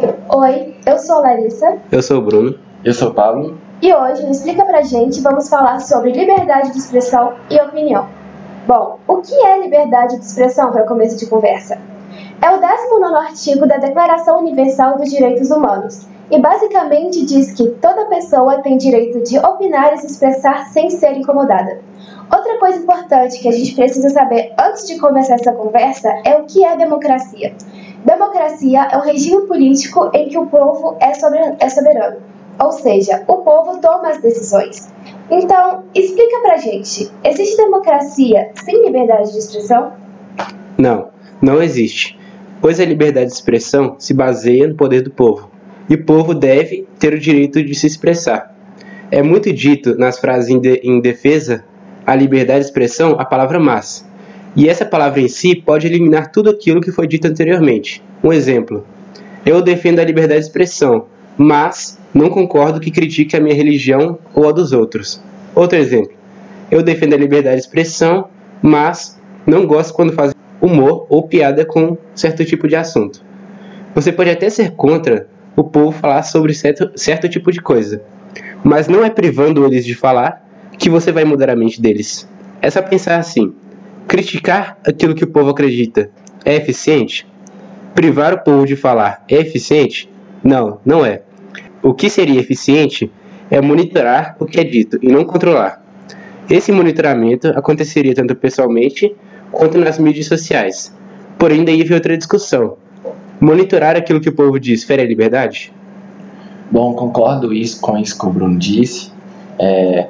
Oi, eu sou a Larissa. Eu sou o Bruno. Eu sou o Pablo. E hoje, no Explica Pra Gente, vamos falar sobre liberdade de expressão e opinião. Bom, o que é liberdade de expressão para começo de conversa? É o 19 artigo da Declaração Universal dos Direitos Humanos e basicamente diz que toda pessoa tem direito de opinar e se expressar sem ser incomodada. Outra coisa importante que a gente precisa saber antes de começar essa conversa é o que é democracia. Democracia é um regime político em que o povo é, é soberano, ou seja, o povo toma as decisões. Então, explica pra gente: existe democracia sem liberdade de expressão? Não, não existe, pois a liberdade de expressão se baseia no poder do povo, e o povo deve ter o direito de se expressar. É muito dito nas frases em, de, em defesa a liberdade de expressão a palavra mas, e essa palavra em si pode eliminar tudo aquilo que foi dito anteriormente. Um exemplo: eu defendo a liberdade de expressão, mas não concordo que critique a minha religião ou a dos outros. Outro exemplo: eu defendo a liberdade de expressão, mas não gosto quando faz humor ou piada com certo tipo de assunto. Você pode até ser contra o povo falar sobre certo, certo tipo de coisa, mas não é privando eles de falar que você vai mudar a mente deles. É só pensar assim: Criticar aquilo que o povo acredita é eficiente? Privar o povo de falar é eficiente? Não, não é. O que seria eficiente é monitorar o que é dito e não controlar. Esse monitoramento aconteceria tanto pessoalmente quanto nas mídias sociais. Porém, daí vem outra discussão. Monitorar aquilo que o povo diz fere a liberdade? Bom, concordo isso, com isso que o Bruno disse. É,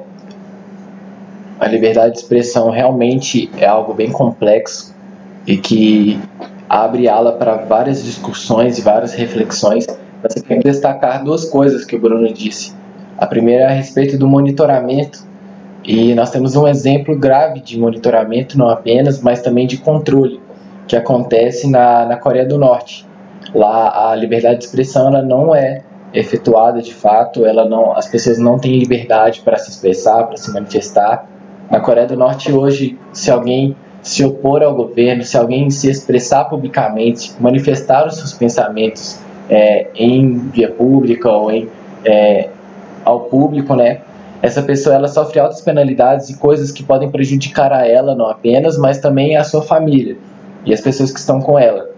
a liberdade de expressão realmente é algo bem complexo e que abre ala para várias discussões e várias reflexões. Mas eu quero destacar duas coisas que o Bruno disse. A primeira é a respeito do monitoramento, e nós temos um exemplo grave de monitoramento, não apenas, mas também de controle, que acontece na, na Coreia do Norte. Lá a liberdade de expressão ela não é efetuada de fato, ela não, as pessoas não têm liberdade para se expressar, para se manifestar, na Coreia do Norte hoje, se alguém se opor ao governo, se alguém se expressar publicamente, manifestar os seus pensamentos é, em via pública ou em, é, ao público, né? Essa pessoa ela sofre altas penalidades e coisas que podem prejudicar a ela não apenas, mas também a sua família e as pessoas que estão com ela.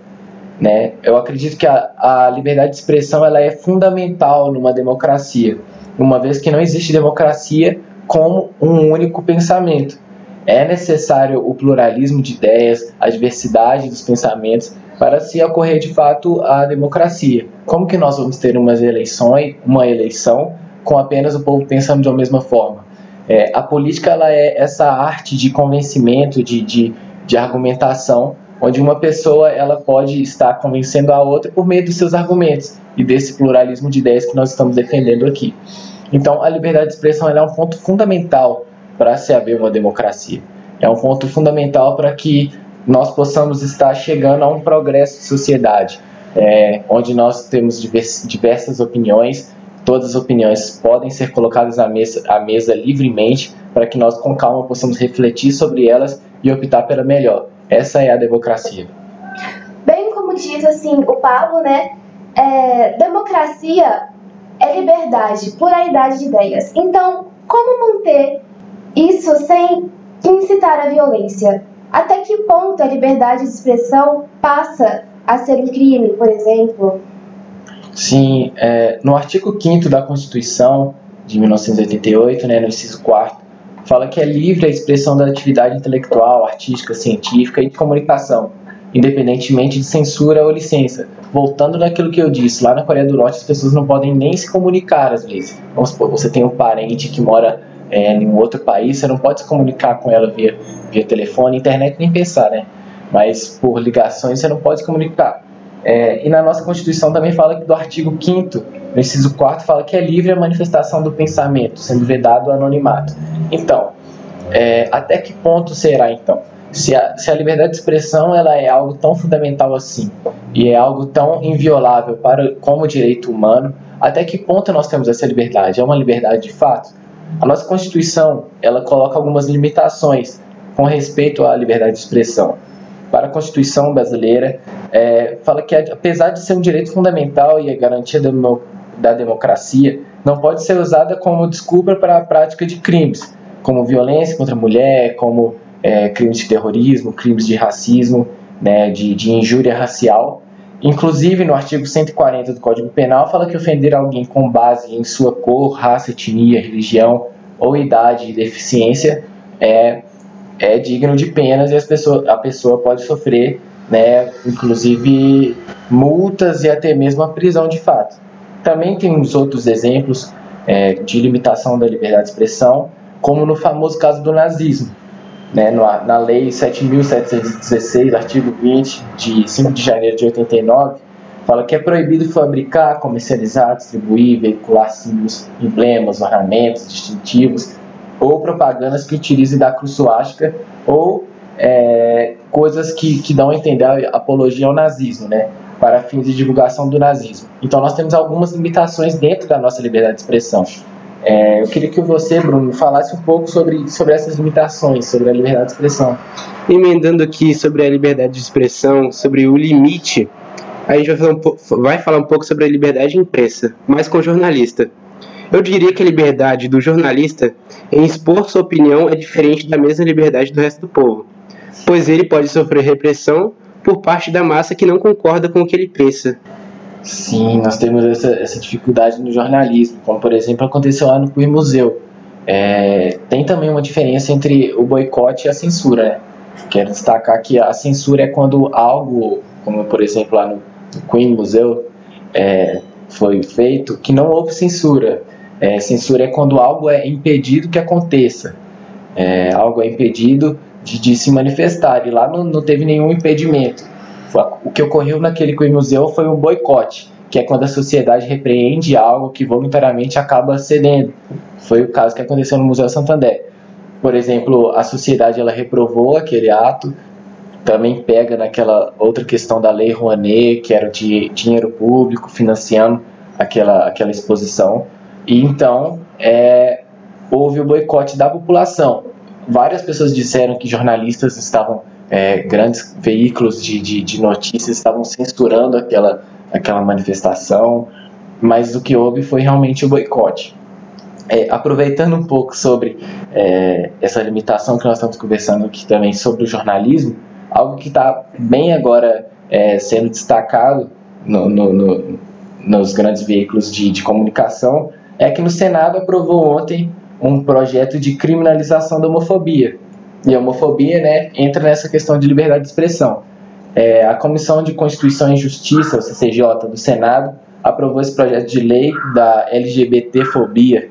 Né? Eu acredito que a, a liberdade de expressão ela é fundamental numa democracia, uma vez que não existe democracia como um único pensamento. É necessário o pluralismo de ideias, a diversidade dos pensamentos para se ocorrer de fato a democracia. Como que nós vamos ter umas eleições, uma eleição com apenas o povo pensando de uma mesma forma? É, a política ela é essa arte de convencimento, de, de, de argumentação, onde uma pessoa ela pode estar convencendo a outra por meio dos seus argumentos e desse pluralismo de ideias que nós estamos defendendo aqui. Então, a liberdade de expressão é um ponto fundamental para se haver uma democracia. É um ponto fundamental para que nós possamos estar chegando a um progresso de sociedade, é, onde nós temos diversas opiniões, todas as opiniões podem ser colocadas à mesa, à mesa livremente, para que nós com calma possamos refletir sobre elas e optar pela melhor. Essa é a democracia. Bem como diz assim o Pablo, né? É, democracia é liberdade, pluralidade de ideias. Então, como manter isso sem incitar a violência? Até que ponto a liberdade de expressão passa a ser um crime, por exemplo? Sim, é, no artigo 5 da Constituição de 1988, né, no inciso 4, fala que é livre a expressão da atividade intelectual, artística, científica e de comunicação independentemente de censura ou licença. Voltando naquilo que eu disse, lá na Coreia do Norte as pessoas não podem nem se comunicar às vezes. Vamos supor, você tem um parente que mora é, em um outro país, você não pode se comunicar com ela via, via telefone, internet, nem pensar, né? Mas por ligações você não pode se comunicar. É, e na nossa Constituição também fala que do artigo 5 no inciso 4 fala que é livre a manifestação do pensamento, sendo vedado o anonimato. Então, é, até que ponto será então? Se a, se a liberdade de expressão ela é algo tão fundamental assim e é algo tão inviolável para como direito humano, até que ponto nós temos essa liberdade? É uma liberdade de fato? A nossa Constituição ela coloca algumas limitações com respeito à liberdade de expressão. para a Constituição brasileira, é, fala que apesar de ser um direito fundamental e a garantia da, da democracia, não pode ser usada como desculpa para a prática de crimes, como violência contra a mulher, como é, crimes de terrorismo, crimes de racismo, né, de, de injúria racial. Inclusive, no artigo 140 do Código Penal, fala que ofender alguém com base em sua cor, raça, etnia, religião ou idade e deficiência é, é digno de penas e as a pessoa pode sofrer, né, inclusive, multas e até mesmo a prisão de fato. Também tem uns outros exemplos é, de limitação da liberdade de expressão, como no famoso caso do nazismo, né, na Lei 7.716, artigo 20, de 5 de janeiro de 89, fala que é proibido fabricar, comercializar, distribuir, veicular símbolos, emblemas, ornamentos distintivos ou propagandas que utilizem da cruz suástica ou é, coisas que, que dão a entender a apologia ao nazismo, né, para fins de divulgação do nazismo. Então nós temos algumas limitações dentro da nossa liberdade de expressão. É, eu queria que você, Bruno, falasse um pouco sobre, sobre essas limitações, sobre a liberdade de expressão. Emendando aqui sobre a liberdade de expressão, sobre o limite, a gente vai falar um, pouco, vai falar um pouco sobre a liberdade imprensa, mas com jornalista. Eu diria que a liberdade do jornalista em expor sua opinião é diferente da mesma liberdade do resto do povo, pois ele pode sofrer repressão por parte da massa que não concorda com o que ele pensa. Sim, nós temos essa, essa dificuldade no jornalismo, como por exemplo aconteceu lá no Queer Museu. É, tem também uma diferença entre o boicote e a censura. Né? Quero destacar que a censura é quando algo, como por exemplo lá no Queen Museu, é, foi feito, que não houve censura. É, censura é quando algo é impedido que aconteça. É, algo é impedido de, de, se manifestar, e lá não, não teve nenhum impedimento o que ocorreu naquele museu foi um boicote, que é quando a sociedade repreende algo que voluntariamente acaba cedendo. Foi o caso que aconteceu no Museu Santander. Por exemplo, a sociedade ela reprovou aquele ato, também pega naquela outra questão da lei Rouanet, que era de dinheiro público financiando aquela, aquela exposição. E então é, houve o boicote da população. Várias pessoas disseram que jornalistas estavam é, grandes veículos de, de, de, notícias estavam censurando aquela, aquela manifestação, mas o que houve foi realmente o boicote. É, aproveitando um pouco sobre é, essa limitação que nós estamos conversando aqui também sobre o jornalismo, algo que está bem agora é, sendo destacado no, no, no, nos grandes veículos de, de comunicação é que no Senado aprovou ontem um projeto de criminalização da homofobia, e a homofobia né, entra nessa questão de liberdade de expressão. É, a Comissão de Constituição e Justiça, o CCJ, do Senado, aprovou esse projeto de lei da LGBTfobia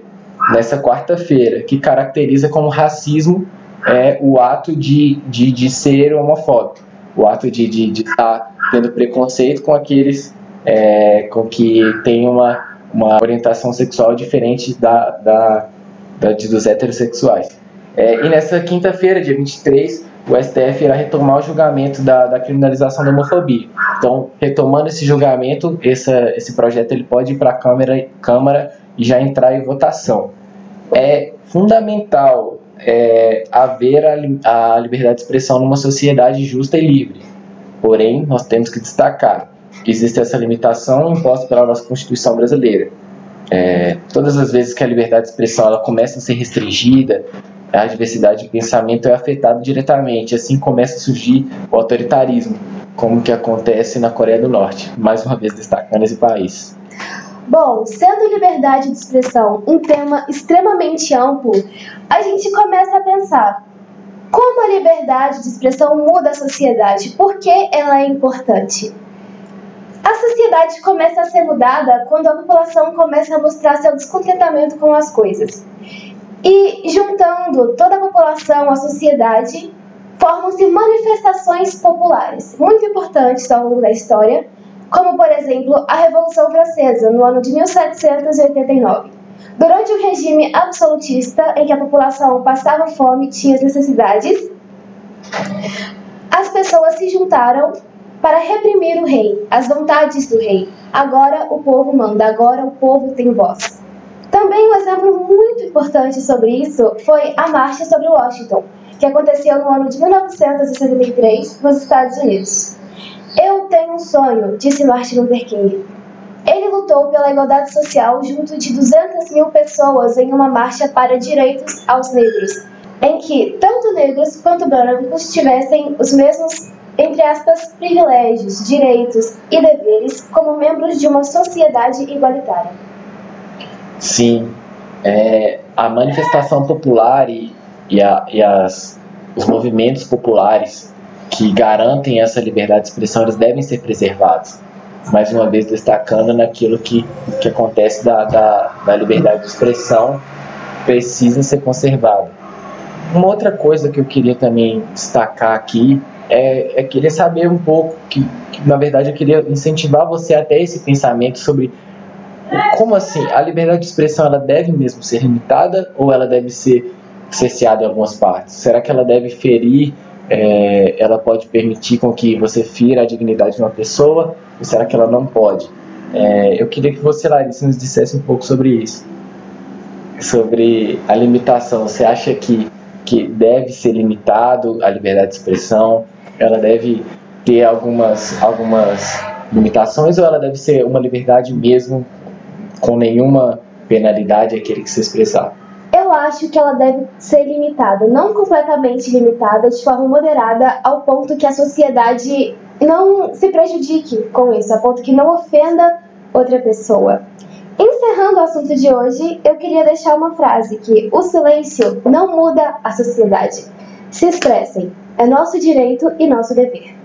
nessa quarta-feira, que caracteriza como racismo é, o ato de, de, de ser homofóbico, o ato de, de, de estar tendo preconceito com aqueles é, com que tem uma, uma orientação sexual diferente da, da, da dos heterossexuais. É, e nessa quinta-feira, dia 23, o STF irá retomar o julgamento da, da criminalização da homofobia. Então, retomando esse julgamento, essa, esse projeto ele pode ir para a Câmara, Câmara e já entrar em votação. É fundamental é, haver a, a liberdade de expressão numa sociedade justa e livre. Porém, nós temos que destacar que existe essa limitação imposta pela nossa Constituição brasileira. É, todas as vezes que a liberdade de expressão ela começa a ser restringida, a diversidade de pensamento é afetada diretamente. Assim começa a surgir o autoritarismo, como que acontece na Coreia do Norte. Mais uma vez destacando esse país. Bom, sendo liberdade de expressão um tema extremamente amplo, a gente começa a pensar como a liberdade de expressão muda a sociedade, por que ela é importante. A sociedade começa a ser mudada quando a população começa a mostrar seu descontentamento com as coisas. E juntando toda a população, a sociedade, formam-se manifestações populares, muito importantes ao longo da história, como por exemplo a Revolução Francesa, no ano de 1789. Durante o regime absolutista, em que a população passava fome e tinha as necessidades, as pessoas se juntaram para reprimir o rei, as vontades do rei. Agora o povo manda, agora o povo tem voz. Também um exemplo muito importante sobre isso foi a Marcha sobre Washington, que aconteceu no ano de 1963 nos Estados Unidos. Eu tenho um sonho, disse Martin Luther King. Ele lutou pela igualdade social junto de 200 mil pessoas em uma marcha para direitos aos negros, em que tanto negros quanto brancos tivessem os mesmos, entre aspas, privilégios, direitos e deveres como membros de uma sociedade igualitária. Sim, é, a manifestação popular e, e, a, e as, os movimentos populares que garantem essa liberdade de expressão, eles devem ser preservados. Mais uma vez destacando naquilo que, que acontece da, da, da liberdade de expressão, precisa ser conservado. Uma outra coisa que eu queria também destacar aqui é, é querer saber um pouco, que, que na verdade eu queria incentivar você até esse pensamento sobre como assim a liberdade de expressão ela deve mesmo ser limitada ou ela deve ser cerceada em algumas partes? Será que ela deve ferir é, ela pode permitir com que você fira a dignidade de uma pessoa ou será que ela não pode? É, eu queria que você, Larissa, nos dissesse um pouco sobre isso. Sobre a limitação. Você acha que, que deve ser limitado a liberdade de expressão? Ela deve ter algumas, algumas limitações ou ela deve ser uma liberdade mesmo com nenhuma penalidade aquele que se expressar? Eu acho que ela deve ser limitada, não completamente limitada, de forma moderada, ao ponto que a sociedade não se prejudique com isso, a ponto que não ofenda outra pessoa. Encerrando o assunto de hoje, eu queria deixar uma frase que o silêncio não muda a sociedade. Se expressem, é nosso direito e nosso dever.